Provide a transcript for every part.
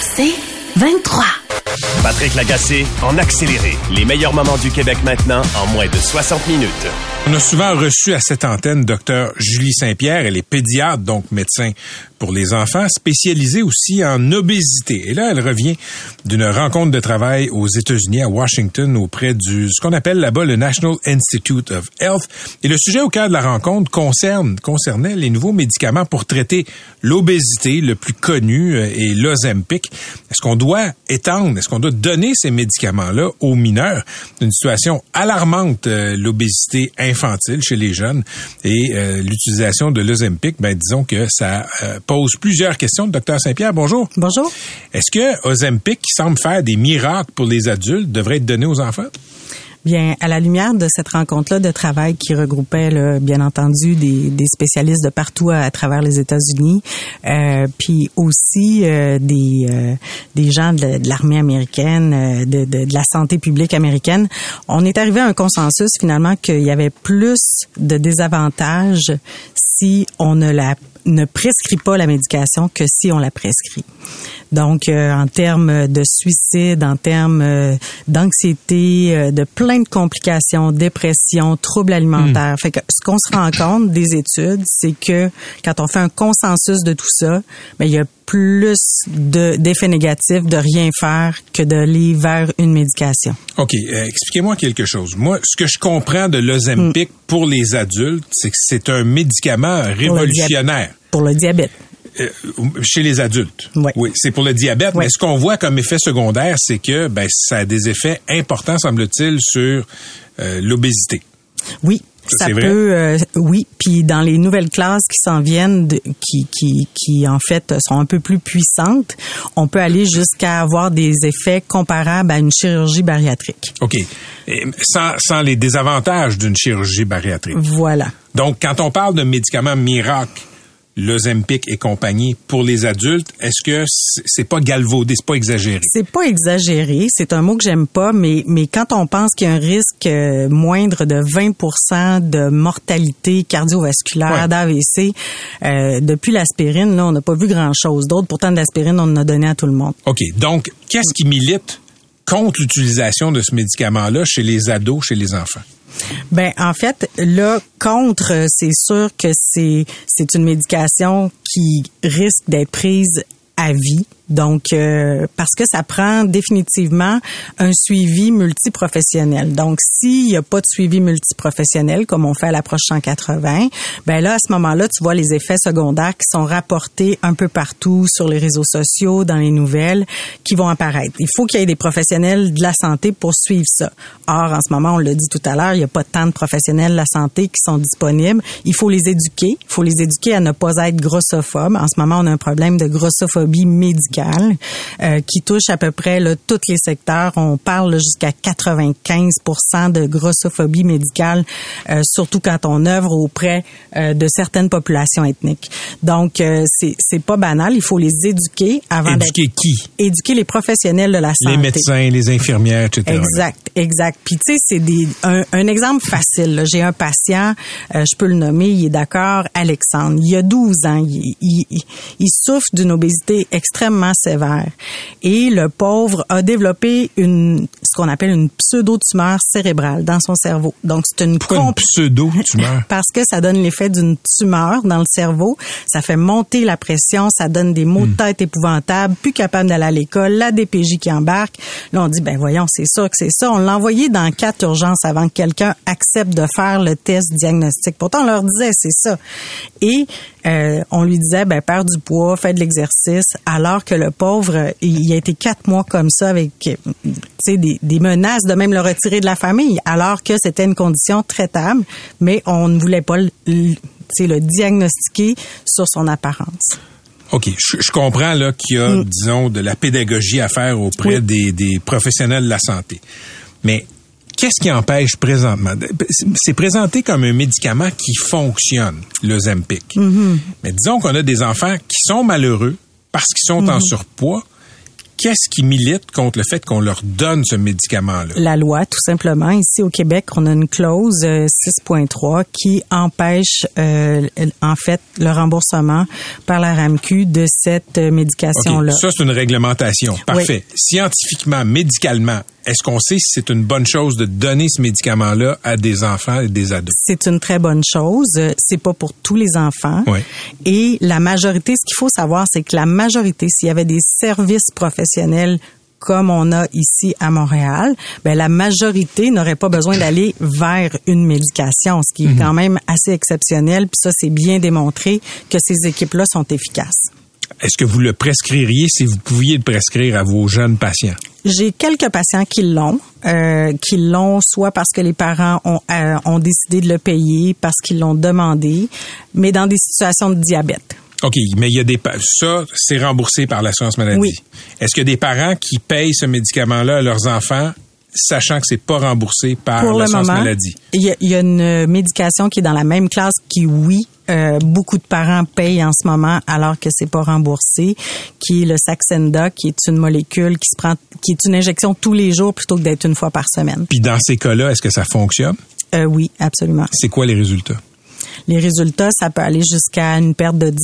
C'est 23. Patrick Lagacé en accéléré. Les meilleurs moments du Québec maintenant en moins de 60 minutes. On a souvent reçu à cette antenne Dr Julie Saint-Pierre. Elle est pédiatre, donc médecin pour les enfants, spécialisée aussi en obésité. Et là, elle revient d'une rencontre de travail aux États-Unis, à Washington, auprès du ce qu'on appelle là-bas le National Institute of Health. Et le sujet au cœur de la rencontre concerne concernait les nouveaux médicaments pour traiter l'obésité, le plus connu euh, est l'Ozempic. Est-ce qu'on doit étendre, est-ce qu'on doit donner ces médicaments-là aux mineurs? Une situation alarmante, euh, l'obésité infantile chez les jeunes et euh, l'utilisation de l'Ozempic, ben disons que ça pose plusieurs questions. Docteur Saint-Pierre, bonjour. Bonjour. Est-ce que Ozempic, qui semble faire des miracles pour les adultes, devrait être donné aux enfants? Bien, à la lumière de cette rencontre-là de travail qui regroupait, là, bien entendu, des, des, spécialistes de partout à, travers les États-Unis, euh, puis aussi euh, des, euh, des gens de, de l'armée américaine, euh, de, de, de, la santé publique américaine, on est arrivé à un consensus finalement qu'il y avait plus de désavantages si on ne la ne prescrit pas la médication que si on la prescrit. Donc, euh, en termes de suicide, en termes euh, d'anxiété, euh, de plein de complications, dépression, troubles alimentaires. Hmm. Fait que ce qu'on se rend compte des études, c'est que quand on fait un consensus de tout ça, ben, il y a plus d'effets négatifs de rien faire que d'aller vers une médication. OK. Expliquez-moi quelque chose. Moi, ce que je comprends de l'Ozempic mm. pour les adultes, c'est que c'est un médicament révolutionnaire. Pour le diabète. Euh, chez les adultes. Oui. oui c'est pour le diabète, oui. mais ce qu'on voit comme effet secondaire, c'est que ben, ça a des effets importants, semble-t-il, sur euh, l'obésité. Oui, ça, peut, euh, oui. Puis dans les nouvelles classes qui s'en viennent, de, qui, qui, qui en fait sont un peu plus puissantes, on peut aller jusqu'à avoir des effets comparables à une chirurgie bariatrique. OK. Et sans, sans les désavantages d'une chirurgie bariatrique. Voilà. Donc, quand on parle de médicaments miracles, l'Ozempic et compagnie pour les adultes, est-ce que c'est pas galvaudé, c'est pas exagéré? C'est pas exagéré, c'est un mot que j'aime pas mais mais quand on pense qu'il y a un risque euh, moindre de 20% de mortalité cardiovasculaire ouais. d'AVC euh, depuis l'aspirine là, on n'a pas vu grand-chose d'autre pourtant de l'aspirine on en a donné à tout le monde. OK, donc qu'est-ce qui milite contre l'utilisation de ce médicament-là chez les ados, chez les enfants? Ben en fait là contre c'est sûr que c'est c'est une médication qui risque d'être prise à vie. Donc, euh, parce que ça prend définitivement un suivi multiprofessionnel. Donc, s'il n'y a pas de suivi multiprofessionnel, comme on fait à l'approche 180, ben là, à ce moment-là, tu vois les effets secondaires qui sont rapportés un peu partout sur les réseaux sociaux, dans les nouvelles, qui vont apparaître. Il faut qu'il y ait des professionnels de la santé pour suivre ça. Or, en ce moment, on l'a dit tout à l'heure, il n'y a pas tant de professionnels de la santé qui sont disponibles. Il faut les éduquer. Il faut les éduquer à ne pas être grossophobes. En ce moment, on a un problème de grossophobie médicale euh, qui touche à peu près là, tous les secteurs. On parle jusqu'à 95% de grossophobie médicale, euh, surtout quand on œuvre auprès euh, de certaines populations ethniques. Donc, euh, c'est c'est pas banal. Il faut les éduquer avant Éduquer qui? Éduquer les professionnels de la santé. Les médecins, les infirmières, etc. Exact, exact. Puis tu sais, c'est des un, un, exemple facile. J'ai un patient, euh, je peux le nommer, il est d'accord, Alexandre. Il a 12 ans. Il, il, il souffre d'une obésité extrêmement sévère. Et le pauvre a développé une ce qu'on appelle une pseudo-tumeur cérébrale dans son cerveau. Donc, c'est une une pseudo-tumeur? Parce que ça donne l'effet d'une tumeur dans le cerveau. Ça fait monter la pression, ça donne des maux de tête épouvantables, plus capable d'aller à l'école, la DPJ qui embarque. Là, on dit, ben voyons, c'est sûr que c'est ça. On l'a envoyé dans quatre urgences avant que quelqu'un accepte de faire le test diagnostic. Pourtant, on leur disait, c'est ça. Et euh, on lui disait, ben perds du poids, fais de l'exercice, alors que le pauvre, il a été quatre mois comme ça avec, tu sais, des, des menaces de même le retirer de la famille, alors que c'était une condition traitable, mais on ne voulait pas le, le diagnostiquer sur son apparence. OK, je, je comprends là qu'il y a, disons, de la pédagogie à faire auprès Oui. des, des professionnels de la santé. Mais qu'est-ce qui empêche présentement? C'est présenté comme un médicament qui fonctionne, le Zempic. Mais disons qu'on a des enfants qui sont malheureux parce qu'ils sont en surpoids. Qu'est-ce qui milite contre le fait qu'on leur donne ce médicament-là? La loi, tout simplement. Ici au Québec, on a une clause euh, 6.3 qui empêche euh, en fait le remboursement par la RAMQ de cette euh, médication-là. ça, c'est une réglementation. Parfait. Scientifiquement, médicalement, est-ce qu'on sait si c'est une bonne chose de donner ce médicament-là à des enfants et des ados? C'est une très bonne chose. C'est pas pour tous les enfants. Oui. Et la majorité, ce qu'il faut savoir, c'est que la majorité, s'il y avait des services professionnels comme on a ici à Montréal, ben la majorité n'aurait pas besoin d'aller vers une médication, ce qui est quand même assez exceptionnel. Puis ça, c'est bien démontré que ces équipes-là sont efficaces. Est-ce que vous le prescririez si vous pouviez le prescrire à vos jeunes patients? J'ai quelques patients qui l'ont, euh, qui l'ont soit parce que les parents ont, euh, ont décidé de le payer, parce qu'ils l'ont demandé, mais dans des situations de diabète. OK, mais il y a des ça c'est remboursé par l'assurance maladie. Oui. Est-ce qu'il y a des parents qui payent ce médicament-là à leurs enfants sachant que c'est pas remboursé par l'assurance maladie? il y, a, il y a une médication qui est dans la même classe qui, oui, euh, beaucoup de parents payent en ce moment alors que c'est pas remboursé, qui est le Saxenda, qui est une molécule qui se prend, qui est une injection tous les jours plutôt que d'être une fois par semaine. Puis dans ces cas-là, est-ce que ça fonctionne? Euh, oui, absolument. C'est quoi les résultats? Les résultats, ça peut aller jusqu'à une perte de 10%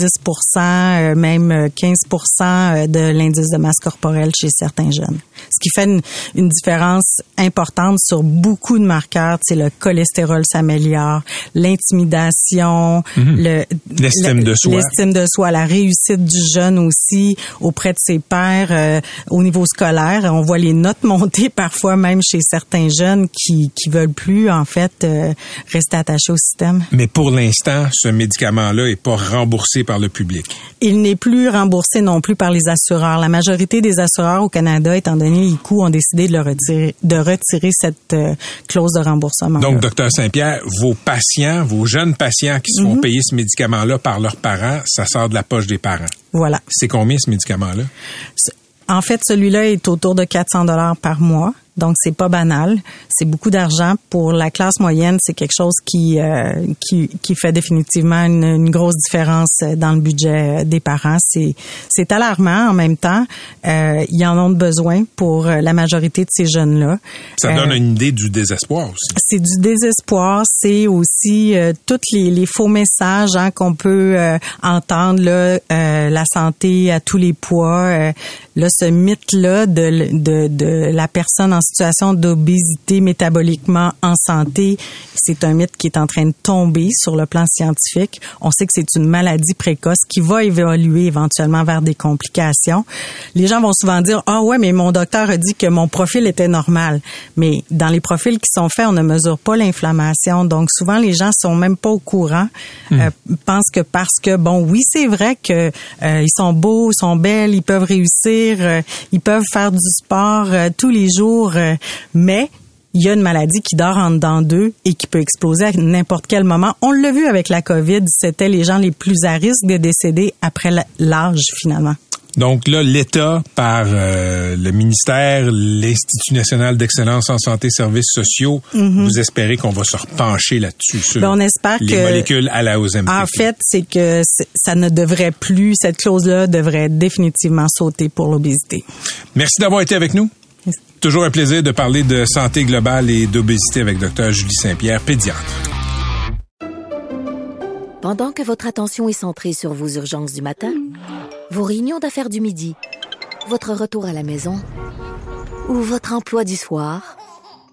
euh, même euh, 15% euh, de l'indice de masse corporelle chez certains jeunes. Ce qui fait une, une différence importante sur beaucoup de marqueurs. C'est le cholestérol s'améliore, l'intimidation, le Mhm. L'estime le- de soi. l'estime de soi, la réussite du jeune aussi auprès de ses pairs euh, au niveau scolaire. On voit les notes monter parfois même chez certains jeunes qui qui veulent plus en fait euh, rester attachés au système. Mais pour l'instant, ce médicament-là est pas remboursé par le public. Il n'est plus remboursé non plus par les assureurs. La majorité des assureurs au Canada, étant donné les coûts, ont décidé de, le retirer, de retirer cette euh, clause de remboursement. Donc, docteur Saint-Pierre, vos patients, vos jeunes patients qui se font payer ce médicament-là par leurs parents, ça sort de la poche des parents. voilà. C'est combien ce médicament-là? En fait, celui-là est autour de 400 dollars par mois. Donc, c'est pas banal. C'est beaucoup d'argent. Pour la classe moyenne, c'est quelque chose qui, euh, qui, qui fait définitivement une, une grosse différence dans le budget des parents. C'est, c'est alarmant en même temps. Euh, ils en ont besoin pour la majorité de ces jeunes-là. Ça Euh, donne une idée du désespoir aussi. c'est du désespoir, c'est aussi euh, tous les, les faux messages hein, qu'on peut euh, entendre là, euh, la santé à tous les poids. euh, là, ce mythe-là de, l- de, de la personne en situation d'obésité métaboliquement en santé, c'est un mythe qui est en train de tomber sur le plan scientifique. On sait que c'est une maladie précoce qui va évoluer éventuellement vers des complications. Les gens vont souvent dire ah ouais mais mon docteur a dit que mon profil était normal. Mais dans les profils qui sont faits, on ne mesure pas l'inflammation. Donc souvent les gens sont même pas au courant, euh, pensent que parce que bon oui c'est vrai que euh, ils sont beaux, ils sont belles, ils peuvent réussir, euh, ils peuvent faire du sport euh, tous les jours, euh, mais il y a une maladie qui dort en dedans d'eux et qui peut exploser à n'importe quel moment. On l'a vu avec la COVID, c'était les gens les plus à risque de décéder après l'âge finalement. Donc là, l'État, par euh, le ministère, l'Institut national d'excellence en santé et services sociaux, vous espérez qu'on va se repencher là-dessus sur Mhm. Ben, on espère les que- molécules à la Ozempic. En fait, c'est que ça ne devrait plus, cette clause-là devrait définitivement sauter pour l'obésité. Merci d'avoir été avec nous. Toujours un plaisir de parler de santé globale et d'obésité avec Dr Julie Saint-Pierre, pédiatre. Pendant que votre attention est centrée sur vos urgences du matin, vos réunions d'affaires du midi, votre retour à la maison ou votre emploi du soir,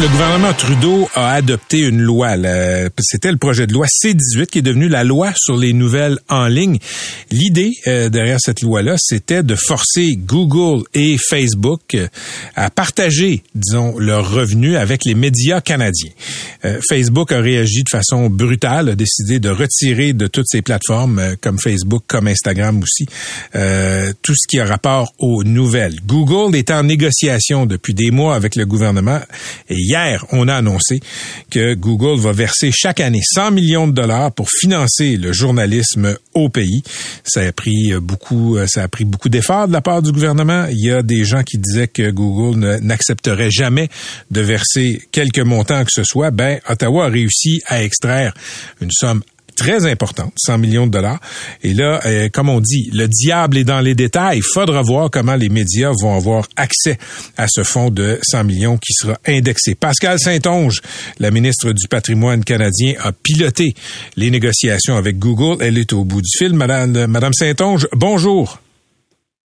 Le gouvernement Trudeau a adopté une loi. C'était le projet de loi C-18 qui est devenu la loi sur les nouvelles en ligne. L'idée euh, derrière cette loi-là, c'était de forcer Google et Facebook euh, à partager, disons, leurs revenus avec les médias canadiens. Euh, Facebook a réagi de façon brutale, a décidé de retirer de toutes ses plateformes, comme Facebook, comme Instagram aussi, tout ce qui a rapport aux nouvelles. Google est en négociation depuis des mois avec le gouvernement hier, on a annoncé que Google va verser chaque année 100 millions de dollars pour financer le journalisme au pays. Ça a pris beaucoup, ça a pris beaucoup d'efforts de la part du gouvernement. Il y a des gens qui disaient que Google n'accepterait jamais de verser quelque montant que ce soit. Ben, Ottawa a réussi à extraire une somme très importante, 100 millions de dollars. Et là, euh, comme on dit, le diable est dans les détails. Il faudra voir comment les médias vont avoir accès à ce fonds de 100 millions qui sera indexé. Pascal Saint-Onge, la ministre du patrimoine canadien, a piloté les négociations avec Google. Elle est au bout du fil. Madame, Madame Saint-Onge, bonjour.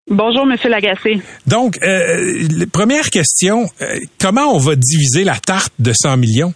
Bonjour, Monsieur Lagacé. Donc, euh, première question, euh, comment on va diviser la tarte de 100 millions?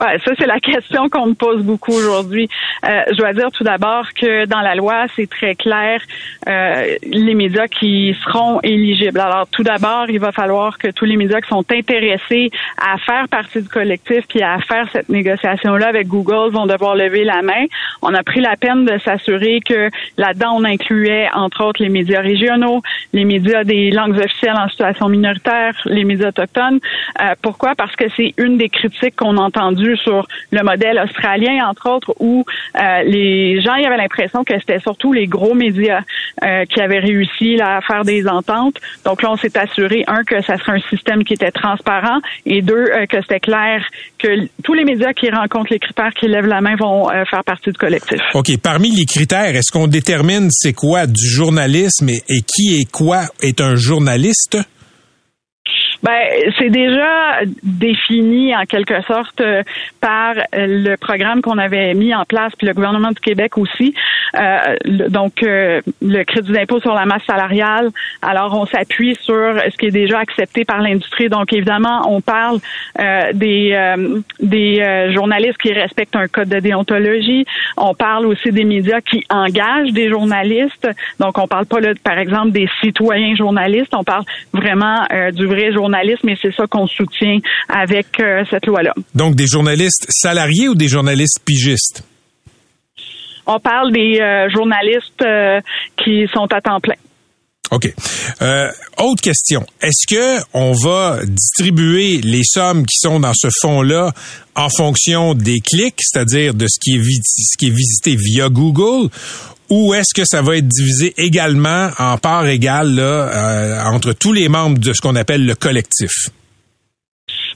Ouais, ça, c'est la question qu'on me pose beaucoup aujourd'hui. Euh, je dois dire tout d'abord que dans la loi, c'est très clair euh, les médias qui seront éligibles. Alors, tout d'abord, il va falloir que tous les médias qui sont intéressés à faire partie du collectif puis à faire cette négociation-là avec Google vont devoir lever la main. On a pris la peine de s'assurer que là-dedans, on incluait, entre autres, les médias régionaux, les médias des langues officielles en situation minoritaire, les médias autochtones. Euh, pourquoi? Parce que c'est une des critiques qu'on a entendues sur le modèle australien, entre autres, où euh, les gens y avaient l'impression que c'était surtout les gros médias euh, qui avaient réussi à faire des ententes. Donc là, on s'est assuré, un, que ça serait un système qui était transparent et deux, euh, que c'était clair que tous les médias qui rencontrent les critères qui lèvent la main vont faire partie du collectif. OK. Parmi les critères, est-ce qu'on détermine c'est quoi du journalisme et qui est quoi est un journaliste? Ben, c'est déjà défini en quelque sorte euh, par le programme qu'on avait mis en place, puis le gouvernement du Québec aussi. Euh, donc, euh, le crédit d'impôt sur la masse salariale. Alors, on s'appuie sur ce qui est déjà accepté par l'industrie. Donc, évidemment, on parle des des journalistes qui respectent un code de déontologie. On parle aussi des médias qui engagent des journalistes. Donc, on parle pas là, par exemple, des citoyens journalistes. On parle vraiment du vrai journaliste et c'est ça qu'on soutient avec euh, cette loi-là. Donc, des journalistes salariés ou des journalistes pigistes? On parle des euh, journalistes euh, qui sont à temps plein. OK. autre question. Est-ce que on va distribuer les sommes qui sont dans ce fonds-là en fonction des clics, c'est-à-dire de ce qui est, ce qui est visité via Google, ou est-ce que ça va être divisé également en parts égales euh, entre tous les membres de ce qu'on appelle le collectif?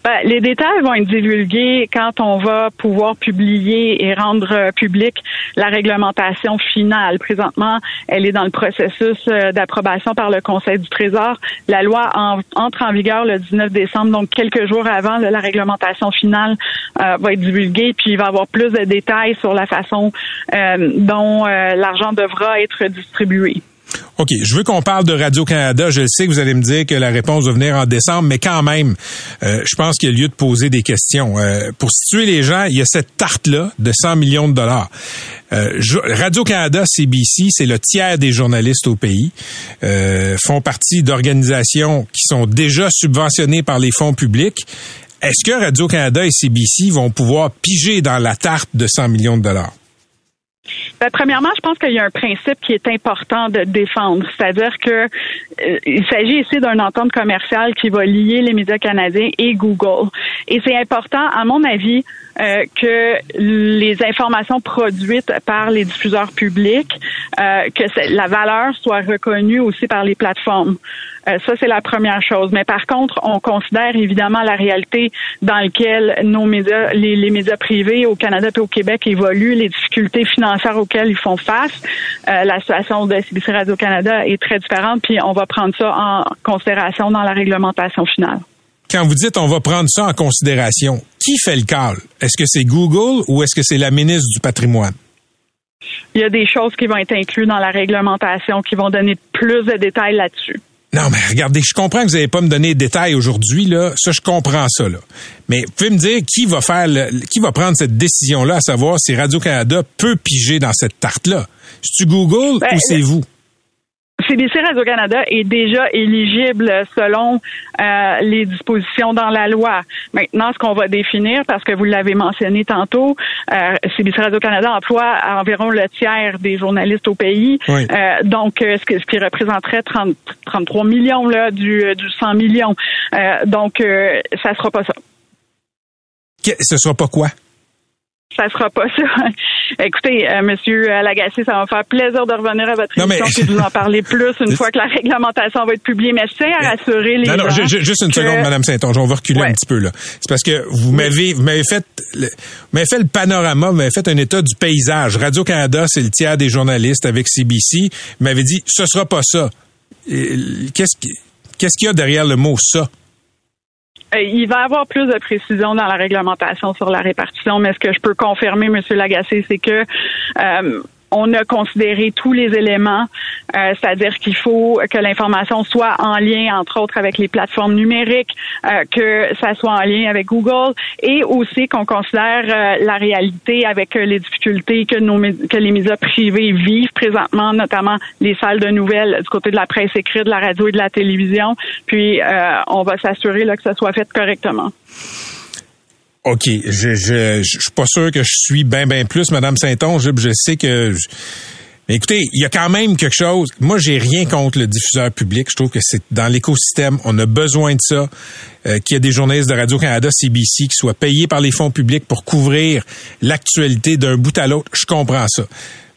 Ben, les détails vont être divulgués quand on va pouvoir publier et rendre euh, public la réglementation finale. Présentement, elle est dans le processus euh, d'approbation par le Conseil du Trésor. La loi entre en vigueur le 19 décembre, donc quelques jours avant, la réglementation finale euh, va être divulguée, puis il va y avoir plus de détails sur la façon dont l'argent devra être distribué. OK, je veux qu'on parle de Radio-Canada. Je sais que vous allez me dire que la réponse va venir en décembre, mais quand même, euh, je pense qu'il y a lieu de poser des questions. Euh, pour situer les gens, il y a cette tarte-là de 100 millions de dollars. Euh, Radio-Canada, CBC, c'est le tiers des journalistes au pays, font partie d'organisations qui sont déjà subventionnées par les fonds publics. Est-ce que Radio-Canada et CBC vont pouvoir piger dans la tarte de 100 millions de dollars? Ben, premièrement, je pense qu'il y a un principe qui est important de défendre, c'est-à-dire que euh, il s'agit ici d'une entente commerciale qui va lier les médias canadiens et Google. Et c'est important, à mon avis, euh, que les informations produites par les diffuseurs publics, euh, que la valeur soit reconnue aussi par les plateformes. Euh, ça, c'est la première chose. Mais par contre, on considère évidemment la réalité dans laquelle nos médias, les, médias privés au Canada et au Québec évoluent, les difficultés financières auxquelles ils font face. la situation de CBC Radio-Canada est très différente, puis on va prendre ça en considération dans la réglementation finale quand vous dites on va prendre ça en considération, qui fait le call? Est-ce que c'est Google ou est-ce que c'est la ministre du patrimoine? Il y a des choses qui vont être incluses dans la réglementation qui vont donner plus de détails là-dessus. Non, mais regardez, je comprends que vous n'allez pas me donner de détails aujourd'hui, là. Ça, je comprends ça, là. Mais vous pouvez me dire qui va faire le, qui va prendre cette décision-là, à savoir si Radio-Canada peut piger dans cette tarte-là? C'est-tu Google Ben, ou c'est vous? CBC Radio-Canada est déjà éligible selon euh, les dispositions dans la loi. Maintenant, ce qu'on va définir, parce que vous l'avez mentionné tantôt, euh, CBC Radio-Canada emploie environ le tiers des journalistes au pays. Oui. Euh, donc, euh, ce, que- ce qui représenterait 30, 33 millions là, du, du 100 millions. Euh, donc, euh, ça sera pas ça. Que- ce sera pas quoi? Ça sera pas ça. Écoutez, euh, Monsieur euh, Lagacé, ça va me faire plaisir de revenir à votre Non, mais- émission et de vous en parler plus une fois que la réglementation va être publiée. Mais je tiens à rassurer les Non, non, juste une que- seconde, Madame Saint-Onge, on va reculer Ouais. un petit peu là. C'est parce que vous m'avez, vous m'avez fait, le, vous m'avez fait le panorama, vous m'avez fait un état du paysage. Radio Canada, c'est le tiers des journalistes avec CBC. Vous m'avez dit, ce sera pas ça. Qu'est-ce qu'est-ce qu'il y a derrière le mot ça? Euh, Il va y avoir plus de précision dans la réglementation sur la répartition, mais ce que je peux confirmer, Monsieur Lagacé, c'est que euh, on a considéré tous les éléments, euh, c'est-à-dire qu'il faut que l'information soit en lien, entre autres, avec les plateformes numériques, euh, que ça soit en lien avec Google, et aussi qu'on considère euh, la réalité avec les difficultés que nos que les médias privés vivent présentement, notamment les salles de nouvelles du côté de la presse écrite, de la radio et de la télévision. Puis on va s'assurer que ça soit fait correctement. OK, je, je, je suis pas sûr que je suis bien, bien plus, Madame Saint-Onge. Je, je sais que... je- Mais écoutez, il y a quand même quelque chose. Moi, j'ai rien contre le diffuseur public. Je trouve que c'est dans l'écosystème. On a besoin de ça. Euh, qu'il y ait des journalistes de Radio-Canada, CBC, qui soient payés par les fonds publics pour couvrir l'actualité d'un bout à l'autre. Je comprends ça.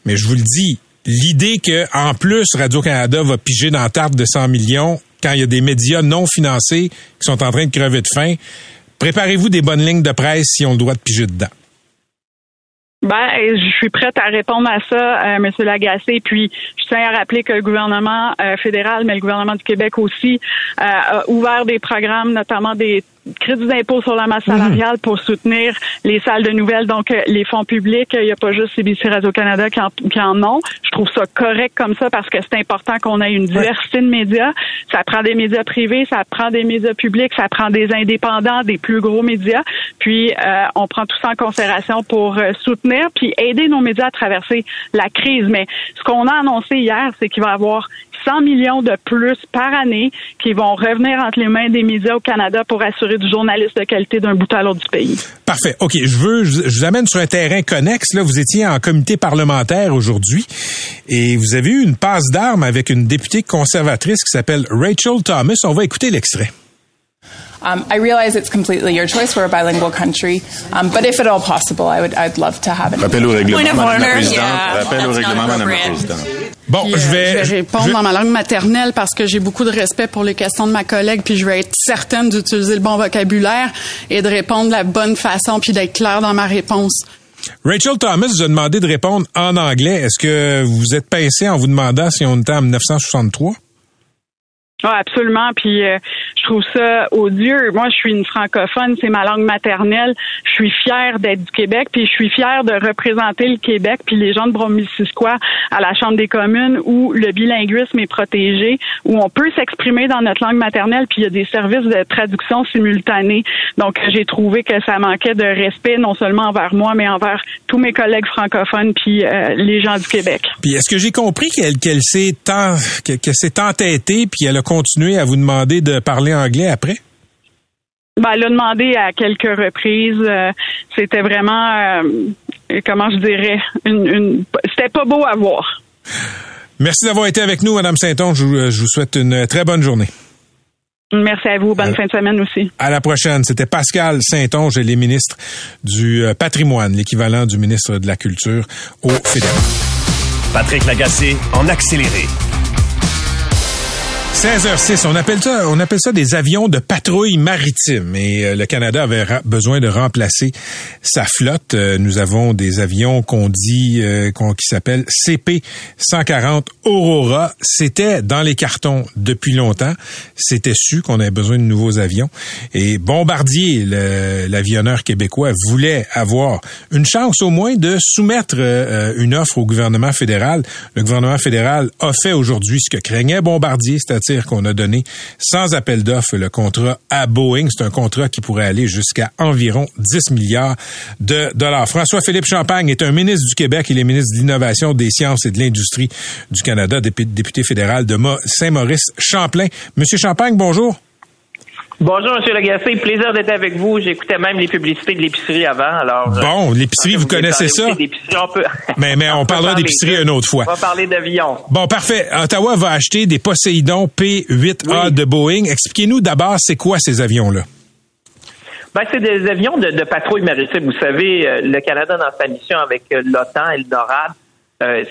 Mais je vous le dis, l'idée que en plus Radio-Canada va piger dans la tarte de 100 millions quand il y a des médias non financés qui sont en train de crever de faim, préparez-vous des bonnes lignes de presse si on le droit de piger dedans. Ben, je suis prête à répondre à ça, euh, Monsieur Lagacé. Puis, je tiens à rappeler que le gouvernement euh, fédéral, mais le gouvernement du Québec aussi, euh, a ouvert des programmes, notamment des crédits d'impôt sur la masse salariale pour soutenir les salles de nouvelles, donc euh, les fonds publics. Il n'y a pas juste CBC Radio-Canada qui en, qui en ont. Je trouve ça correct comme ça parce que c'est important qu'on ait une diversité de médias. Ça prend des médias privés, ça prend des médias publics, ça prend des indépendants, des plus gros médias. Puis, euh, on prend tout ça en considération pour euh, soutenir puis aider nos médias à traverser la crise. Mais ce qu'on a annoncé hier, c'est qu'il va y avoir 100 millions de plus par année qui vont revenir entre les mains des médias au Canada pour assurer du journalisme de qualité d'un bout à l'autre du pays. Parfait. OK, je veux je, je vous amène sur un terrain connexe là, vous étiez en comité parlementaire aujourd'hui et vous avez eu une passe d'armes avec une députée conservatrice qui s'appelle Rachel Thomas. On va écouter l'extrait. Um, I realize it's completely your choice. We're a bilingual country, um, but if at all possible, I would I'd love to have it. Rappel au règlement, Madame la Présidente. yeah. Rappel au règlement, Madame la. Présidente. Bon, Puis, je euh, vais je vais répondre je- dans ma langue maternelle parce que j'ai beaucoup de respect pour les questions de ma collègue, puis je vais être certaine d'utiliser le bon vocabulaire et de répondre de la bonne façon, puis d'être claire dans ma réponse. Rachel Thomas vous a demandé de répondre en anglais. Est-ce que vous êtes pincé en vous demandant si on était en 1963? Oui, absolument. Puis euh, je trouve ça odieux. Moi, je suis une francophone, c'est ma langue maternelle. Je suis fière d'être du Québec, puis je suis fière de représenter le Québec, puis les gens de Bromissisquoi à la Chambre des communes où le bilinguisme est protégé, où on peut s'exprimer dans notre langue maternelle, puis il y a des services de traduction simultanée. Donc, j'ai trouvé que ça manquait de respect non seulement envers moi, mais envers tous mes collègues francophones, puis euh, les gens du Québec. Puis est-ce que j'ai compris qu'elle s'est que, que s'est entêtée puis elle a continué à vous demander de parler anglais après? Ben, elle a demandé à quelques reprises. euh, c'était vraiment, euh, comment je dirais, une, une c'était pas beau à voir. Merci d'avoir été avec nous, Madame Saint-Onge. Je, vous- je vous souhaite une très bonne journée. Merci à vous. Bonne Euh, fin de semaine aussi. À la prochaine. C'était Pascal Saint-Onge et les ministres du patrimoine, l'équivalent du ministre de la Culture au fédéral. Patrick Lagacé en accéléré. 16h06, on appelle ça, on appelle ça des avions de patrouille maritime. Et euh, le Canada avait besoin de remplacer sa flotte. Euh, nous avons des avions qu'on dit, euh, qui s'appellent CP 140 Aurora. C'était dans les cartons depuis longtemps. C'était su qu'on avait besoin de nouveaux avions. Et Bombardier, l'avionneur québécois, voulait avoir une chance au moins de soumettre une offre au gouvernement fédéral. Le gouvernement fédéral a fait aujourd'hui ce que craignait Bombardier, c'est-à-dire qu'on a donné sans appel d'offres le contrat à Boeing. C'est un contrat qui pourrait aller jusqu'à environ 10 milliards de dollars. François-Philippe Champagne est un ministre du Québec. Il est ministre de l'Innovation, des Sciences et de l'Industrie du Canada, député fédéral de Saint-Maurice-Champlain. Monsieur Champagne, bonjour. Bonjour, M. Lagacé. Plaisir d'être avec vous. J'écoutais même les publicités de l'épicerie avant. Alors, euh, bon, l'épicerie, vous, connaissez ça? On peut... mais, mais on, parlera d'épicerie une autre fois. On va parler d'avion. Bon, parfait. Ottawa va acheter des Poséidon P-8A de Boeing. Expliquez-nous d'abord, c'est quoi ces avions-là? Ben, c'est des avions de, patrouille maritime. Vous savez, euh, le Canada, dans sa mission avec euh, l'OTAN et le NORAD,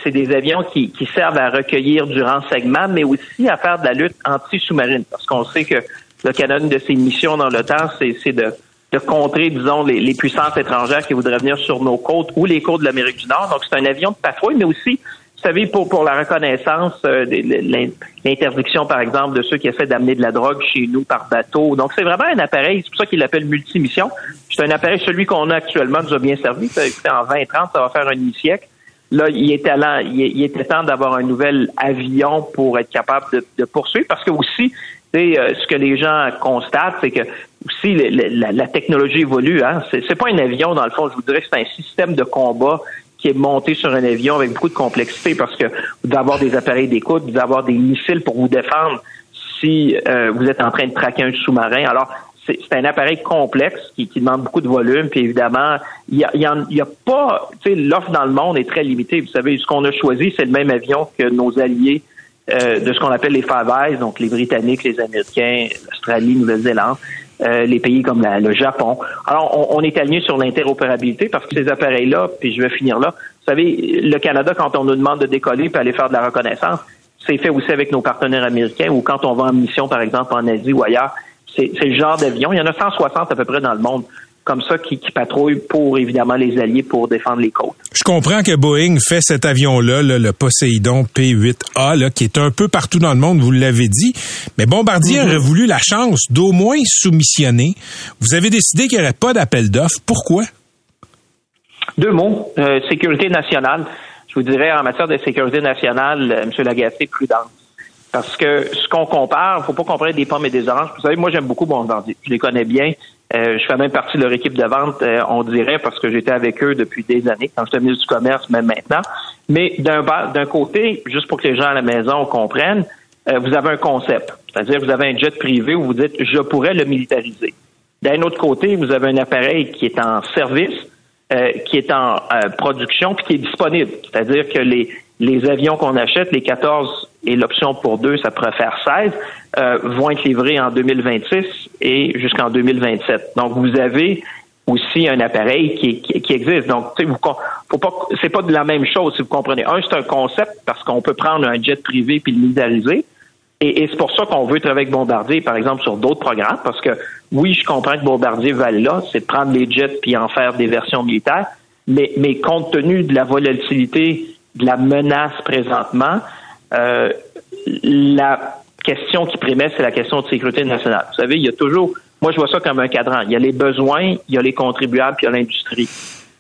c'est des avions qui, qui, servent à recueillir du renseignement, mais aussi à faire de la lutte anti-sous-marine. Parce qu'on sait que le une de ses missions dans l'OTAN, c'est de, de contrer, disons, les, les, puissances étrangères qui voudraient venir sur nos côtes ou les côtes de l'Amérique du Nord. Donc, c'est un avion de patrouille, mais aussi, vous savez, pour, pour la reconnaissance, euh, l'interdiction, par exemple, de ceux qui essaient d'amener de la drogue chez nous par bateau. Donc, c'est vraiment un appareil, c'est pour ça qu'il l'appelle multimission. C'est un appareil, celui qu'on a actuellement nous a bien servi. En 2030, ça va faire un demi-siècle. Là, il était, était temps d'avoir un nouvel avion pour être capable de, de poursuivre, parce que aussi, euh, ce que les gens constatent, c'est que aussi la, technologie évolue. Hein? C'est, pas un avion, dans le fond, je vous dirais que c'est un système de combat qui est monté sur un avion avec beaucoup de complexité parce que vous devez avoir des appareils d'écoute, vous devez avoir des missiles pour vous défendre si euh, vous êtes en train de traquer un sous-marin. Alors, c'est, un appareil complexe qui, demande beaucoup de volume, puis évidemment, il y a, y, a, pas, tu sais, l'offre dans le monde est très limitée. Vous savez, ce qu'on a choisi, c'est le même avion que nos alliés euh, de ce qu'on appelle les Five donc les Britanniques, les Américains, l'Australie, Nouvelle-Zélande, euh, les pays comme le Japon. Alors, on, est aligné sur l'interopérabilité parce que ces appareils-là, puis je vais finir là, vous savez, le Canada, quand on nous demande de décoller puis aller faire de la reconnaissance, c'est fait aussi avec nos partenaires américains ou quand on va en mission, par exemple, en Asie ou ailleurs. C'est le genre d'avion. Il y en a 160 à peu près dans le monde comme ça qui, qui patrouillent pour évidemment les alliés pour défendre les côtes. Je comprends que Boeing fait cet avion-là, le Poseidon P8A, là, qui est un peu partout dans le monde, vous l'avez dit, mais Bombardier mm-hmm. aurait voulu la chance d'au moins soumissionner. Vous avez décidé qu'il n'y aurait pas d'appel d'offres. Pourquoi? Deux mots. Euh, sécurité nationale. Je vous dirais, en matière de sécurité nationale, euh, M. Lagacé, prudence. Parce que ce qu'on compare, faut pas comparer des pommes et des oranges. Vous savez, moi, j'aime beaucoup Bombardier. Je les connais bien. Euh, je fais même partie de leur équipe de vente, euh, on dirait, parce que j'étais avec eux depuis des années, quand j'étais ministre du Commerce, même maintenant. Mais d'un côté, juste pour que les gens à la maison comprennent, euh, vous avez un concept. C'est-à-dire vous avez un jet privé où vous dites je pourrais le militariser. D'un autre côté, vous avez un appareil qui est en service, qui est en production, puis qui est disponible. C'est-à-dire que les, les avions qu'on achète, les 14 et l'option pour deux, ça pourrait faire 16, euh, vont être livrés en 2026 et jusqu'en 2027. Donc, vous avez aussi un appareil qui, qui, existe. Donc, vous, faut pas, c'est pas de la même chose si vous comprenez. Un, c'est un concept parce qu'on peut prendre un jet privé puis le militariser. Et, et c'est pour ça qu'on veut travailler avec Bombardier, par exemple, sur d'autres programmes, parce que oui, je comprends que Bombardier va là, c'est de prendre les jets puis en faire des versions militaires, mais, mais compte tenu de la volatilité de la menace présentement, euh, la question qui prémet, c'est la question de sécurité nationale. Vous savez, il y a toujours, moi je vois ça comme un cadran. Il y a les besoins, il y a les contribuables, puis il y a l'industrie.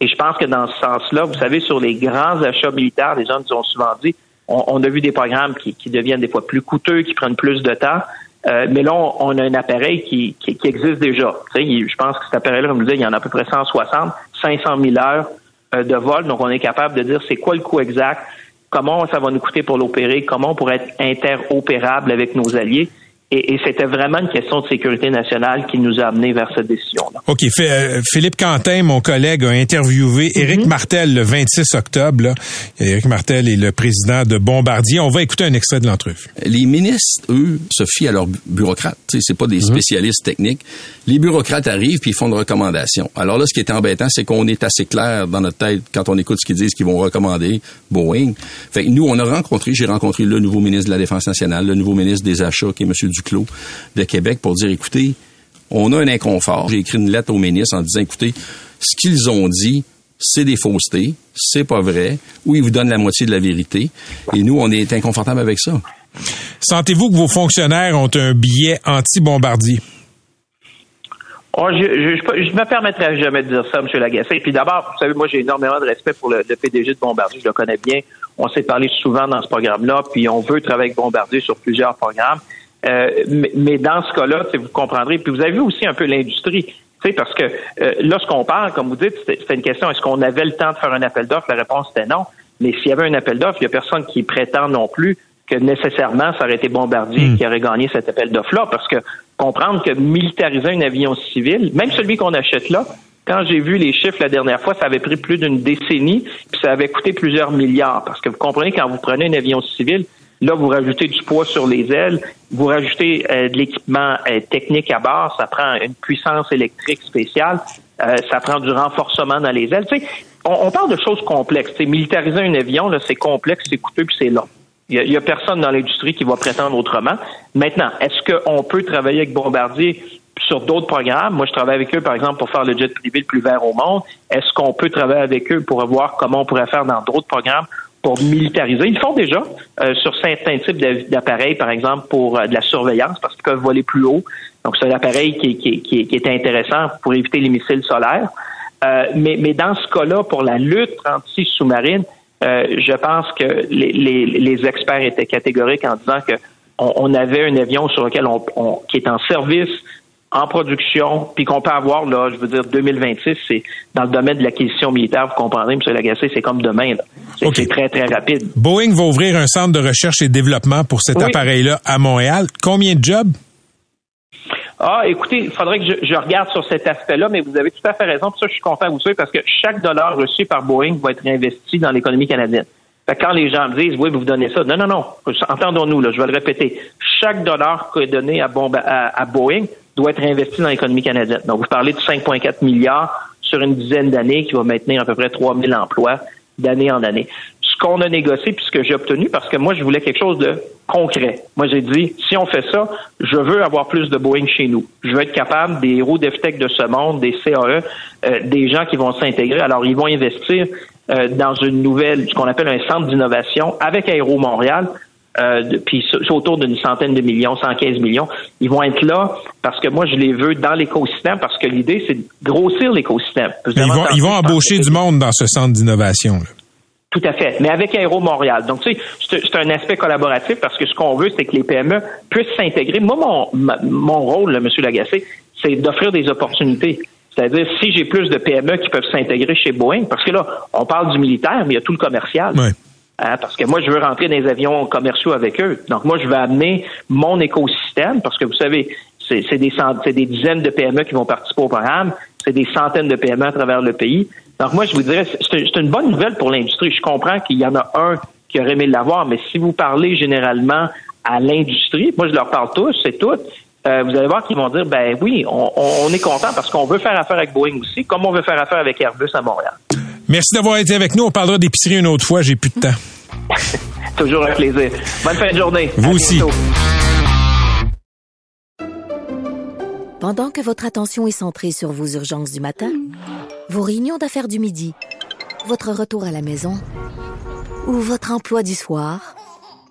Et je pense que dans ce sens-là, vous savez, sur les grands achats militaires, les gens nous ont souvent dit, on, a vu des programmes qui, deviennent des fois plus coûteux, qui prennent plus de temps. Euh, mais là, on, a un appareil qui, existe déjà. je pense que cet appareil-là, comme je vous disais, il y en a à peu près 160, 500 000 heures euh, de vol. Donc, on est capable de dire c'est quoi le coût exact, comment ça va nous coûter pour l'opérer, comment on pourrait être interopérable avec nos alliés. Et, c'était vraiment une question de sécurité nationale qui nous a amené vers cette décision-là. OK. Euh, Philippe Quentin, mon collègue, a interviewé Éric mhm. Martel le 26 octobre. Éric Martel est le président de Bombardier. On va écouter un extrait de l'entrevue. Les ministres, eux, se fient à leurs bureaucrates. C'est pas des mhm. spécialistes techniques. Les bureaucrates arrivent puis ils font des recommandations. Alors là, ce qui est embêtant, c'est qu'on est assez clair dans notre tête quand on écoute ce qu'ils disent qu'ils vont recommander Boeing. Fait nous, on a rencontré, j'ai rencontré le nouveau ministre de la Défense nationale, le nouveau ministre des Achats, qui est M. Duclos de Québec pour dire, écoutez, on a un inconfort. J'ai écrit une lettre au ministre en disant, écoutez, ce qu'ils ont dit, c'est des faussetés, c'est pas vrai, ou ils vous donnent la moitié de la vérité, et nous, on est inconfortable avec ça. Sentez-vous que vos fonctionnaires ont un billet anti-bombardier? Oh, je, je, me permettrai jamais de dire ça, M. Lagacé. Puis d'abord, vous savez, moi, j'ai énormément de respect pour le, le, PDG de Bombardier. Je le connais bien. On s'est parlé souvent dans ce programme-là. Puis on veut travailler avec Bombardier sur plusieurs programmes. Euh, mais, mais dans ce cas-là, vous comprendrez. Puis vous avez vu aussi un peu l'industrie. Parce que euh, là, ce qu'on parle, comme vous dites, c'était une question, est-ce qu'on avait le temps de faire un appel d'offres? La réponse était non. Mais s'il y avait un appel d'offres, il n'y a personne qui prétend non plus que nécessairement ça aurait été Bombardier Hmm. qui aurait gagné cet appel d'offres-là. Parce que comprendre que militariser un avion civil, même celui qu'on achète là, quand j'ai vu les chiffres la dernière fois, ça avait pris plus d'une décennie, puis ça avait coûté plusieurs milliards. Parce que vous comprenez, quand vous prenez un avion civil, là, vous rajoutez du poids sur les ailes, vous rajoutez euh, de l'équipement euh, technique à bord, ça prend une puissance électrique spéciale, euh, ça prend du renforcement dans les ailes. Tu sais, on, on parle de choses complexes. Tu militariser un avion, là, c'est complexe, c'est coûteux, puis c'est long. Il y, a, personne dans l'industrie qui va prétendre autrement. Maintenant, est-ce qu'on peut travailler avec Bombardier sur d'autres programmes? Moi, je travaille avec eux, par exemple, pour faire le jet privé le plus vert au monde. Est-ce qu'on peut travailler avec eux pour voir comment on pourrait faire dans d'autres programmes? Pour militariser? Ils le font déjà euh, sur certains types d'appareils, par exemple, pour euh, de la surveillance, parce qu'ils peuvent voler plus haut. Donc, c'est un appareil qui, qui, est intéressant pour éviter les missiles solaires. Euh, mais, dans ce cas-là, pour la lutte anti-sous-marine, je pense que les, experts étaient catégoriques en disant que on, on avait un avion sur lequel on, on, qui est en service, en production, puis qu'on peut avoir là, je veux dire 2026, c'est dans le domaine de l'acquisition militaire, vous comprendrez, M. Lagacé, c'est comme demain. C'est okay. très très rapide. Boeing va ouvrir un centre de recherche et développement pour cet oui. appareil-là à Montréal. Combien de jobs? Ah, écoutez, il faudrait que je, je, regarde sur cet aspect-là, mais vous avez tout à fait raison. Pour ça, je suis content vous soyez parce que chaque dollar reçu par Boeing va être réinvesti dans l'économie canadienne. Quand les gens me disent, oui, vous donnez ça. Non, non, non. Entendons-nous, là. Je vais le répéter. Chaque dollar qui est donné à, à, Boeing doit être réinvesti dans l'économie canadienne. Donc, vous parlez de 5,4 milliards sur une dizaine d'années qui va maintenir à peu près 3 000 emplois d'année en année. Ce qu'on a négocié puis ce que j'ai obtenu, parce que moi, je voulais quelque chose de concret. Moi, j'ai dit, si on fait ça, je veux avoir plus de Boeing chez nous. Je veux être capable des héros d'EFTEC de ce monde, des CAE, euh, des gens qui vont s'intégrer. Alors, ils vont investir euh, dans une nouvelle, ce qu'on appelle un centre d'innovation avec Aéro Montréal. Euh, puis c'est autour d'une centaine de millions, 115 millions. Ils vont être là parce que moi, je les veux dans l'écosystème parce que l'idée, c'est de grossir l'écosystème. Ils vont, ils vont embaucher du monde dans ce centre d'innovation. Tout à fait, mais avec Aéro Montréal. Donc, tu sais, c'est un aspect collaboratif parce que ce qu'on veut, c'est que les PME puissent s'intégrer. Moi, mon, mon rôle, là, M. Lagacé, c'est d'offrir des opportunités. C'est-à-dire, si j'ai plus de PME qui peuvent s'intégrer chez Boeing, parce que là, on parle du militaire, mais il y a tout le commercial. Ouais. Hein, parce que moi, je veux rentrer dans les avions commerciaux avec eux. Donc, moi, je vais amener mon écosystème, parce que vous savez, c'est des, des dizaines de PME qui vont participer au programme, c'est des centaines de PME à travers le pays. Donc, moi, je vous dirais, c'est une bonne nouvelle pour l'industrie. Je comprends qu'il y en a un qui aurait aimé l'avoir, mais si vous parlez généralement à l'industrie, moi, je leur parle tous, c'est tout. Euh, vous allez voir qu'ils vont dire, ben oui, on, on est content parce qu'on veut faire affaire avec Boeing aussi, comme on veut faire affaire avec Airbus à Montréal. Merci d'avoir été avec nous. On parlera d'épicerie une autre fois. J'ai plus de temps. Toujours un plaisir. Bonne fin de journée. Vous aussi. Pendant que votre attention est centrée sur vos urgences du matin, vos réunions d'affaires du midi, votre retour à la maison ou votre emploi du soir,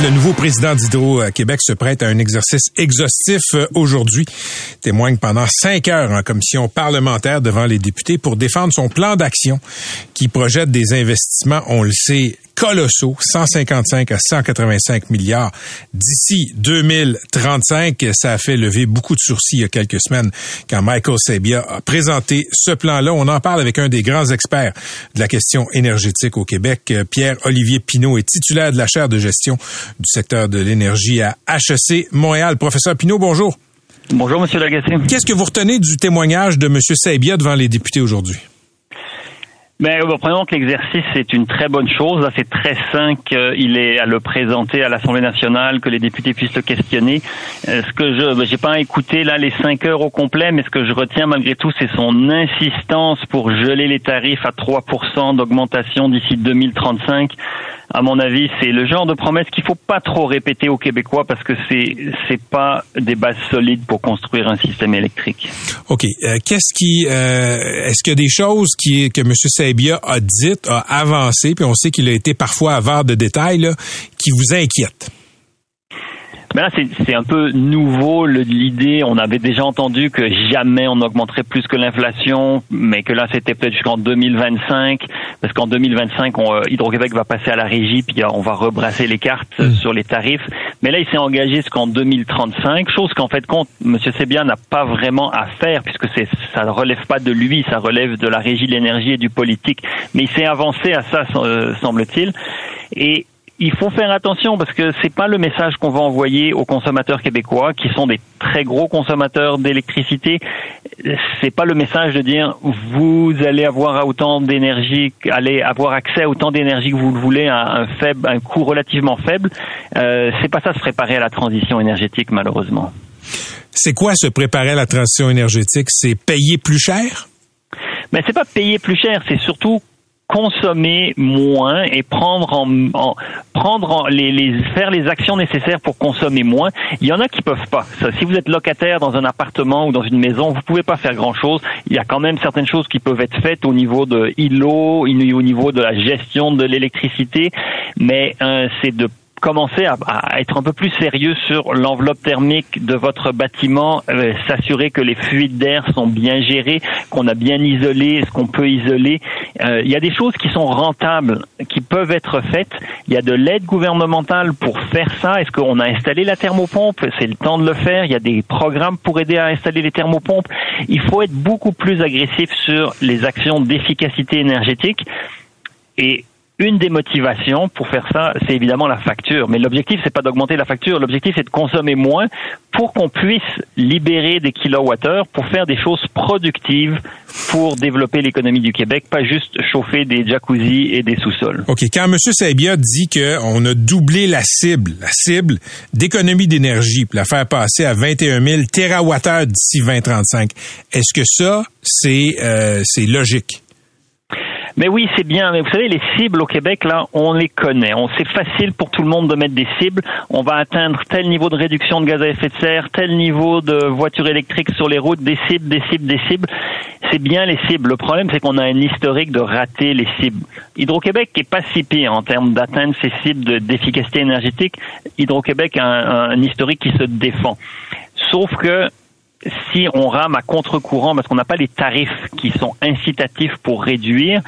Le nouveau président d'Hydro-Québec se prête à un exercice exhaustif aujourd'hui. Témoigne pendant cinq heures en commission parlementaire devant les députés pour défendre son plan d'action qui projette des investissements, on le sait, colossaux, 155 à 185 milliards d'ici 2035. Ça a fait lever beaucoup de sourcils il y a quelques semaines quand Michael Sabia a présenté ce plan-là. On en parle avec un des grands experts de la question énergétique au Québec. Pierre-Olivier Pinault est titulaire de la chaire de gestion du secteur de l'énergie à HEC Montréal. Professeur Pinault, bonjour. Bonjour, Monsieur Lagacé. Qu'est-ce que vous retenez du témoignage de M. Sabia devant les députés aujourd'hui? Mais ben, prenons que l'exercice est une très bonne chose. C'est très sain qu'il est à le présenter à l'Assemblée nationale, que les députés puissent le questionner. Euh, ce que je, j'ai pas écouté là les cinq heures au complet, mais ce que je retiens malgré tout, c'est son insistance pour geler les tarifs à 3% d'augmentation d'ici 2035. à mon avis, c'est le genre de promesse qu'il faut pas trop répéter aux Québécois parce que c'est c'est pas des bases solides pour construire un système électrique. OK. Euh, Qu'est-ce qui euh, est-ce qu'il y a des choses qui que M. Sabia a dites, a avancé, puis on sait qu'il a été parfois avare de détails, qui vous inquiètent? Mais là, c'est- un peu nouveau l'idée. On avait déjà entendu que jamais on n'augmenterait plus que l'inflation, mais que là, c'était peut-être jusqu'en 2025, parce qu'en 2025, on, euh, Hydro-Québec va passer à la régie, puis euh, on va rebrasser les cartes euh, sur les tarifs. Mais là, il s'est engagé jusqu'en 2035, chose qu'en fait, compte, M. Sébia n'a pas vraiment à faire, puisque ça ne relève pas de lui, ça relève de la régie de l'énergie et du politique. Mais il s'est avancé à ça, euh, semble-t-il. Et il faut faire attention parce que c'est pas le message qu'on va envoyer aux consommateurs québécois qui sont des très gros consommateurs d'électricité. C'est pas le message de dire vous allez avoir autant d'énergie, allez avoir accès à autant d'énergie que vous le voulez à un faible, un coût relativement faible. Euh, c'est pas ça se préparer à la transition énergétique malheureusement. C'est quoi se préparer à la transition énergétique? C'est payer plus cher? Mais c'est pas payer plus cher, c'est surtout consommer moins et prendre en, en- prendre en- les, les faire les actions nécessaires pour consommer moins. Il y en a qui peuvent pas. Ça, si vous êtes locataire dans un appartement ou dans une maison, vous pouvez pas faire grand chose. Il y a quand même certaines choses qui peuvent être faites au niveau de îlots, au niveau de la gestion de l'électricité, mais euh, c'est de commencer à, à être un peu plus sérieux sur l'enveloppe thermique de votre bâtiment, euh, s'assurer que les fuites d'air sont bien gérées, qu'on a bien isolé ce qu'on peut isoler. Euh, il y a des choses qui sont rentables, qui peuvent être faites. Il y a de l'aide gouvernementale pour faire ça. Est-ce qu'on a installé la thermopompe? C'est le temps de le faire. Il y a des programmes pour aider à installer les thermopompes. Il faut être beaucoup plus agressif sur les actions d'efficacité énergétique. Et une des motivations pour faire ça, c'est évidemment la facture. Mais l'objectif, c'est pas d'augmenter la facture. L'objectif, c'est de consommer moins pour qu'on puisse libérer des kilowattheures pour faire des choses productives pour développer l'économie du Québec, pas juste chauffer des jacuzzis et des sous-sols. OK. Quand M. Sabia dit qu'on a doublé la cible, la cible d'économie d'énergie, pour la faire passer à 21 000 TWh d'ici 2035, est-ce que ça, c'est euh, c'est logique? Mais oui, c'est bien. Mais vous savez, les cibles au Québec, là, on les connaît. On c'est facile pour tout le monde de mettre des cibles. On va atteindre tel niveau de réduction de gaz à effet de serre, tel niveau de voitures électriques sur les routes, des cibles, des cibles, des cibles. C'est bien les cibles. Le problème, c'est qu'on a un historique de rater les cibles. Hydro-Québec est pas si pire en termes d'atteindre ces cibles de- d'efficacité énergétique. Hydro-Québec a un historique qui se défend. Sauf que si on rame à contre-courant parce qu'on n'a pas les tarifs qui sont incitatifs pour réduire,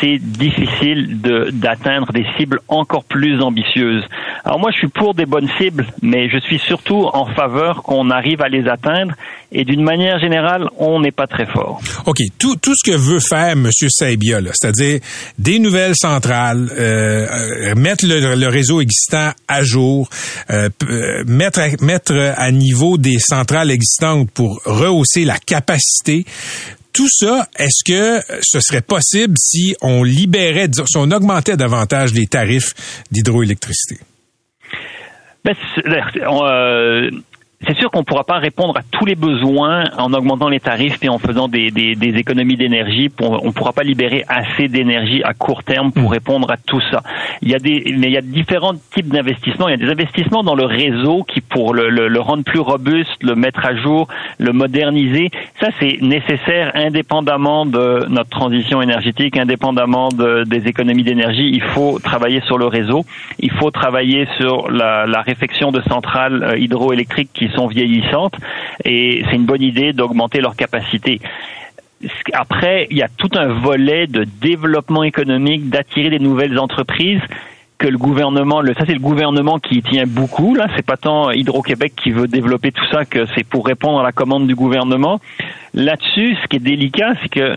c'est difficile de- d'atteindre des cibles encore plus ambitieuses. Alors moi, je suis pour des bonnes cibles, mais je suis surtout en faveur qu'on arrive à les atteindre. Et d'une manière générale, on n'est pas très fort. OK. Tout, tout ce que veut faire M. Sabia, là, c'est-à-dire des nouvelles centrales, euh, euh, mettre le, le réseau existant à jour, euh, euh, mettre, mettre à niveau des centrales existantes pour rehausser la capacité. Tout ça, est-ce que ce serait possible si on libérait, si on augmentait davantage les tarifs d'hydroélectricité? Ben, c'est euh, c'est sûr qu'on ne pourra pas répondre à tous les besoins en augmentant les tarifs et en faisant des, des, des économies d'énergie. On ne pourra pas libérer assez d'énergie à court terme pour répondre à tout ça. Il y a des, mais il y a différents types d'investissements. Il y a des investissements dans le réseau qui, pour le, le, le rendre plus robuste, le mettre à jour, le moderniser, ça c'est nécessaire indépendamment de notre transition énergétique, indépendamment de, des économies d'énergie. Il faut travailler sur le réseau. Il faut travailler sur la, la réfection de centrales euh, hydroélectriques qui sont vieillissantes et c'est une bonne idée d'augmenter leur capacité. Après, il y a tout un volet de développement économique, d'attirer des nouvelles entreprises que le gouvernement, ça c'est le gouvernement qui tient beaucoup là, c'est pas tant Hydro-Québec qui veut développer tout ça que c'est pour répondre à la commande du gouvernement. Là-dessus, ce qui est délicat, c'est que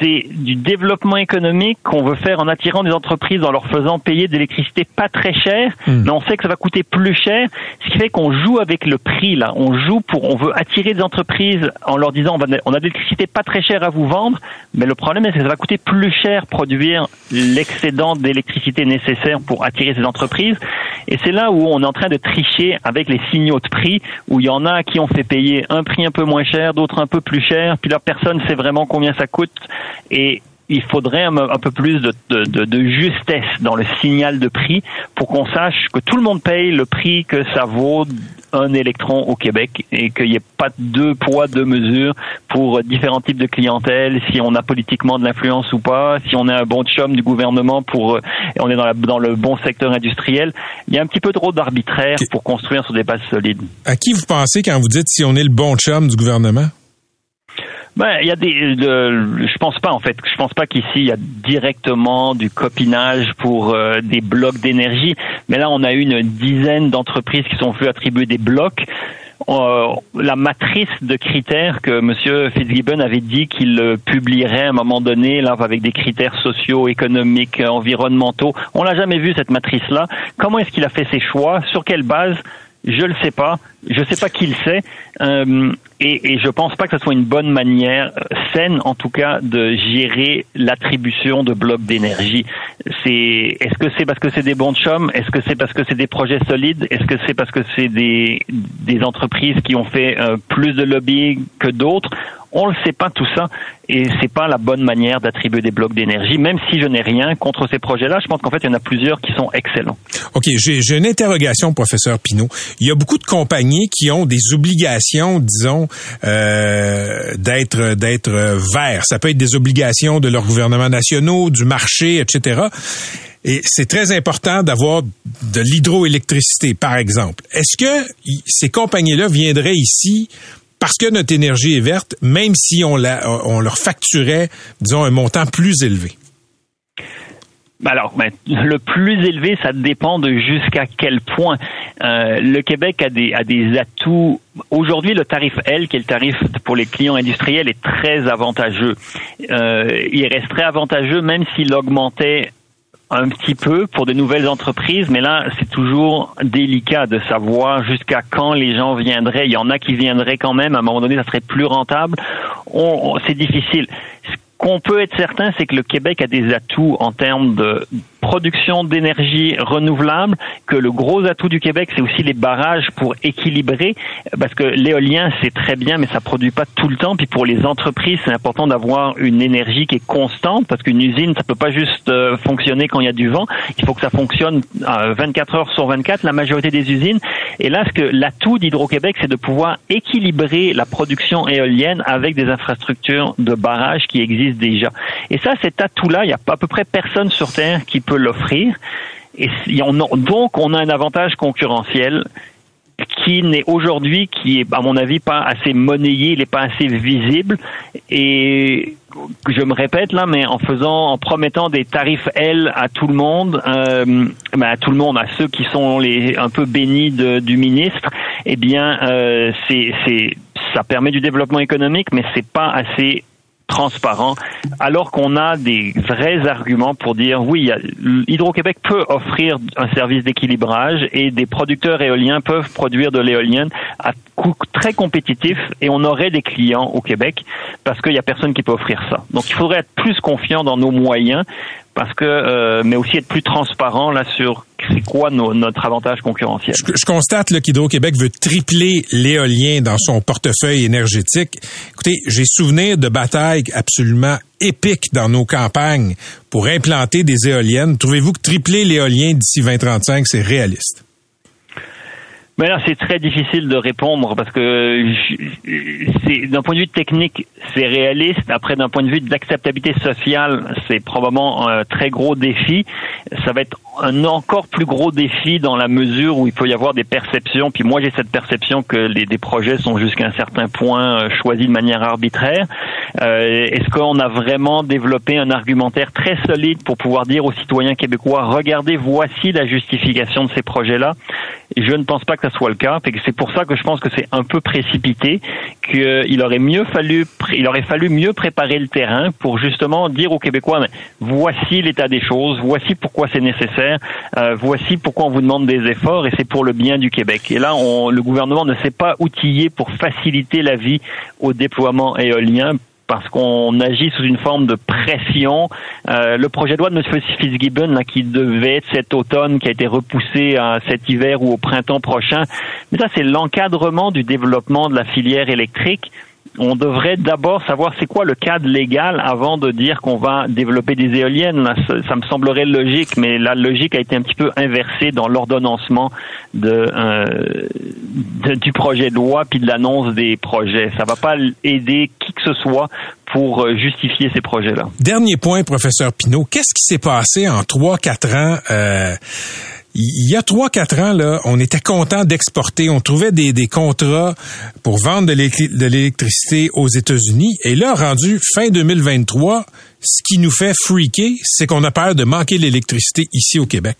c'est du développement économique qu'on veut faire en attirant des entreprises en leur faisant payer de l'électricité pas très cher, mais on sait que ça va coûter plus cher, ce qui fait qu'on joue avec le prix là. On joue pour, on veut attirer des entreprises en leur disant on, va, on a de l'électricité pas très chère à vous vendre, mais le problème c'est que ça va coûter plus cher produire l'excédent d'électricité nécessaire pour attirer ces entreprises. Et c'est là où on est en train de tricher avec les signaux de prix, où il y en a qui ont fait payer un prix un peu moins cher, d'autres un peu plus cher, puis là personne sait vraiment combien ça coûte. Et il faudrait un, un peu plus de, de, de, de justesse dans le signal de prix pour qu'on sache que tout le monde paye le prix que ça vaut un électron au Québec et qu'il n'y ait pas deux poids, deux mesures pour différents types de clientèle, si on a politiquement de l'influence ou pas, si on est un bon chum du gouvernement pour euh, et on est dans, la, dans le bon secteur industriel. Il y a un petit peu trop d'arbitraire pour construire sur des bases solides. À qui vous pensez quand vous dites si on est le bon chum du gouvernement? Ben, il y a des, de- je pense pas en fait. Je pense pas qu'ici il y a directement du copinage pour euh, des blocs d'énergie. Mais là, on a une dizaine d'entreprises qui sont venues attribuer des blocs. Euh, la matrice de critères que M. Fitzgibbon avait dit qu'il euh, publierait à un moment donné, là, avec des critères sociaux, économiques, euh, environnementaux. On l'a jamais vu cette matrice-là. Comment est-ce qu'il a fait ses choix? Sur quelle base? Je le sais pas. Je sais pas qui le sait. Euh, et, et je pense pas que ce soit une bonne manière euh, saine, en tout cas, de gérer l'attribution de blocs d'énergie. C'est est-ce que c'est parce que c'est des bons chums Est-ce que c'est parce que c'est des projets solides? Est-ce que c'est parce que c'est des des entreprises qui ont fait euh, plus de lobbying que d'autres? On ne sait pas tout ça et c'est pas la bonne manière d'attribuer des blocs d'énergie. Même si je n'ai rien contre ces projets-là, je pense qu'en fait il y en a plusieurs qui sont excellents. OK, j'ai une interrogation, professeur Pinault. Il y a beaucoup de compagnies qui ont des obligations, disons, euh, d'être d'être verts. Ça peut être des obligations de leurs gouvernements nationaux, du marché, etc. Et c'est très important d'avoir de l'hydroélectricité, par exemple. Est-ce que ces compagnies-là viendraient ici parce que notre énergie est verte, même si on, la, on leur facturait, disons, un montant plus élevé? Ben Alors, ben, le plus élevé, ça dépend de jusqu'à quel point. Euh, le Québec a des, a des atouts. Aujourd'hui, le tarif L, qui est le tarif pour les clients industriels, est très avantageux. Euh, il resterait avantageux même s'il augmentait un petit peu pour de nouvelles entreprises, mais là, c'est toujours délicat de savoir jusqu'à quand les gens viendraient. Il y en a qui viendraient quand même. À un moment donné, ça serait plus rentable. C'est difficile. Ce qu'on peut être certain, c'est que le Québec a des atouts en termes de production d'énergie renouvelable, que le gros atout du Québec, c'est aussi les barrages pour équilibrer, parce que l'éolien, c'est très bien, mais ça produit pas tout le temps. Puis pour les entreprises, c'est important d'avoir une énergie qui est constante, parce qu'une usine, ça peut pas juste euh, fonctionner quand il y a du vent. Il faut que ça fonctionne euh, 24 heures sur 24, la majorité des usines. Et là, ce que l'atout d'Hydro-Québec, c'est de pouvoir équilibrer la production éolienne avec des infrastructures de barrages qui existent déjà. Et ça, cet atout-là, il y a à peu près personne sur Terre qui peut l'offrir. Et donc, on a un avantage concurrentiel qui n'est aujourd'hui, qui est à mon avis pas assez monnayé, il n'est pas assez visible. Et je me répète là, mais en faisant, en promettant des tarifs L à tout le monde, euh, ben, à tout le monde, à ceux qui sont les un peu bénis du ministre, eh bien, euh, c'est, c'est, ça permet du développement économique, mais c'est pas assez transparent, alors qu'on a des vrais arguments pour dire oui, Hydro-Québec peut offrir un service d'équilibrage et des producteurs éoliens peuvent produire de l'éolienne à coût très compétitif et on aurait des clients au Québec parce qu'il y a personne qui peut offrir ça. Donc il faudrait être plus confiant dans nos moyens parce que, euh, mais aussi être plus transparent là sur c'est quoi notre avantage concurrentiel. Je, je constate qu'Hydro-Québec veut tripler l'éolien dans son portefeuille énergétique. Écoutez, j'ai souvenir de batailles absolument épiques dans nos campagnes pour implanter des éoliennes. Trouvez-vous que tripler l'éolien d'ici 2035, c'est réaliste? Mais là, c'est très difficile de répondre parce que d'un point de vue technique, c'est réaliste. Après, d'un point de vue d'acceptabilité sociale, c'est probablement un très gros défi. Ça va être un encore plus gros défi dans la mesure où il peut y avoir des perceptions. Puis moi, j'ai cette perception que les des projets sont jusqu'à un certain point euh, choisis de manière arbitraire. Euh, Est-ce qu'on a vraiment développé un argumentaire très solide pour pouvoir dire aux citoyens québécois regardez, voici la justification de ces projets-là? Je ne pense pas que ça soit le cas. C'est pour ça que je pense que c'est un peu précipité, qu'il aurait mieux fallu, il aurait fallu mieux préparer le terrain pour justement dire aux Québécois voici l'état des choses, voici pourquoi c'est nécessaire, euh, voici pourquoi on vous demande des efforts et c'est pour le bien du Québec. Et là, le gouvernement ne s'est pas outillé pour faciliter la vie au déploiement éolien parce qu'on agit sous une forme de pression. Euh, le projet de loi de M. Fitzgibbon, qui devait être cet automne, qui a été repoussé à cet hiver ou au printemps prochain, mais ça, c'est l'encadrement du développement de la filière électrique. On devrait d'abord savoir c'est quoi le cadre légal avant de dire qu'on va développer des éoliennes. Ça, me semblerait logique, mais la logique a été un petit peu inversée dans l'ordonnancement de, euh, du projet de loi puis de l'annonce des projets. Ça va pas aider qui que ce soit pour euh, justifier ces projets-là. Dernier point, professeur Pinault, qu'est-ce qui s'est passé en trois quatre ans? Euh il y a trois, quatre ans, là, on était content d'exporter. On trouvait des, des, contrats pour vendre de l'électricité aux États-Unis. Et là, rendu fin 2023, ce qui nous fait freaker, c'est qu'on a peur de manquer l'électricité ici au Québec.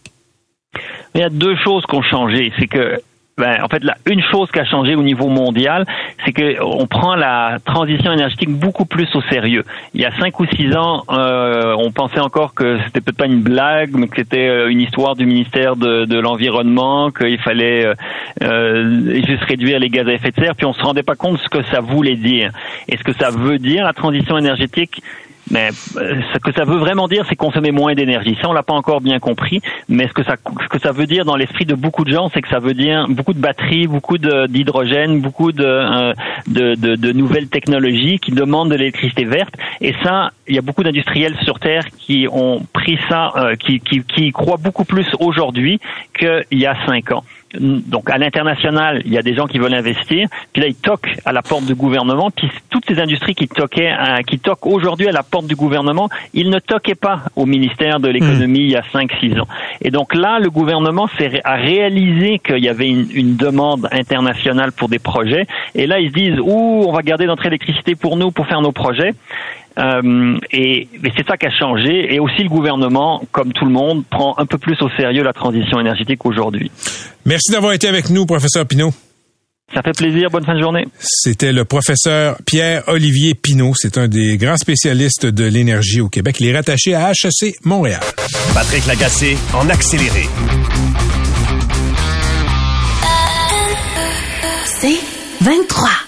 Il y a deux choses qui ont changé. C'est que ben, en fait, là, une chose qui a changé au niveau mondial, c'est que on prend la transition énergétique beaucoup plus au sérieux. Il y a cinq ou six ans, euh, on pensait encore que c'était peut-être pas une blague, mais que c'était euh, une histoire du ministère de, de l'environnement, qu'il fallait euh, euh, juste réduire les gaz à effet de serre, puis on se rendait pas compte de ce que ça voulait dire. Et ce que ça veut dire, la transition énergétique, mais euh, ce que ça veut vraiment dire, c'est consommer moins d'énergie. Ça, on l'a pas encore bien compris. Mais ce que ça, ce que ça veut dire dans l'esprit de beaucoup de gens, c'est que ça veut dire beaucoup de batteries, beaucoup d'hydrogène, beaucoup de, euh, de, de, de, nouvelles technologies qui demandent de l'électricité verte. Et ça, il y a beaucoup d'industriels sur Terre qui ont pris ça, euh, qui, qui, qui croient beaucoup plus aujourd'hui qu'il y a cinq ans donc à l'international, il y a des gens qui veulent investir, puis là ils toquent à la porte du gouvernement, puis toutes ces industries qui toquaient, qui toquent aujourd'hui à la porte du gouvernement, ils ne toquaient pas au ministère de l'économie il y a 5-6 ans. Et donc là, le gouvernement a réalisé qu'il y avait une, une, demande internationale pour des projets, et là ils se disent, ouh, on va garder notre électricité pour nous, pour faire nos projets. Euh, et, et c'est ça qui a changé. Et aussi le gouvernement, comme tout le monde, prend un peu plus au sérieux la transition énergétique aujourd'hui. Merci d'avoir été avec nous, professeur Pinault. Ça fait plaisir. Bonne fin de journée. C'était le professeur Pierre-Olivier Pinault. C'est un des grands spécialistes de l'énergie au Québec. Il est rattaché à HEC Montréal. Patrick Lagacé en accéléré. C'est 23.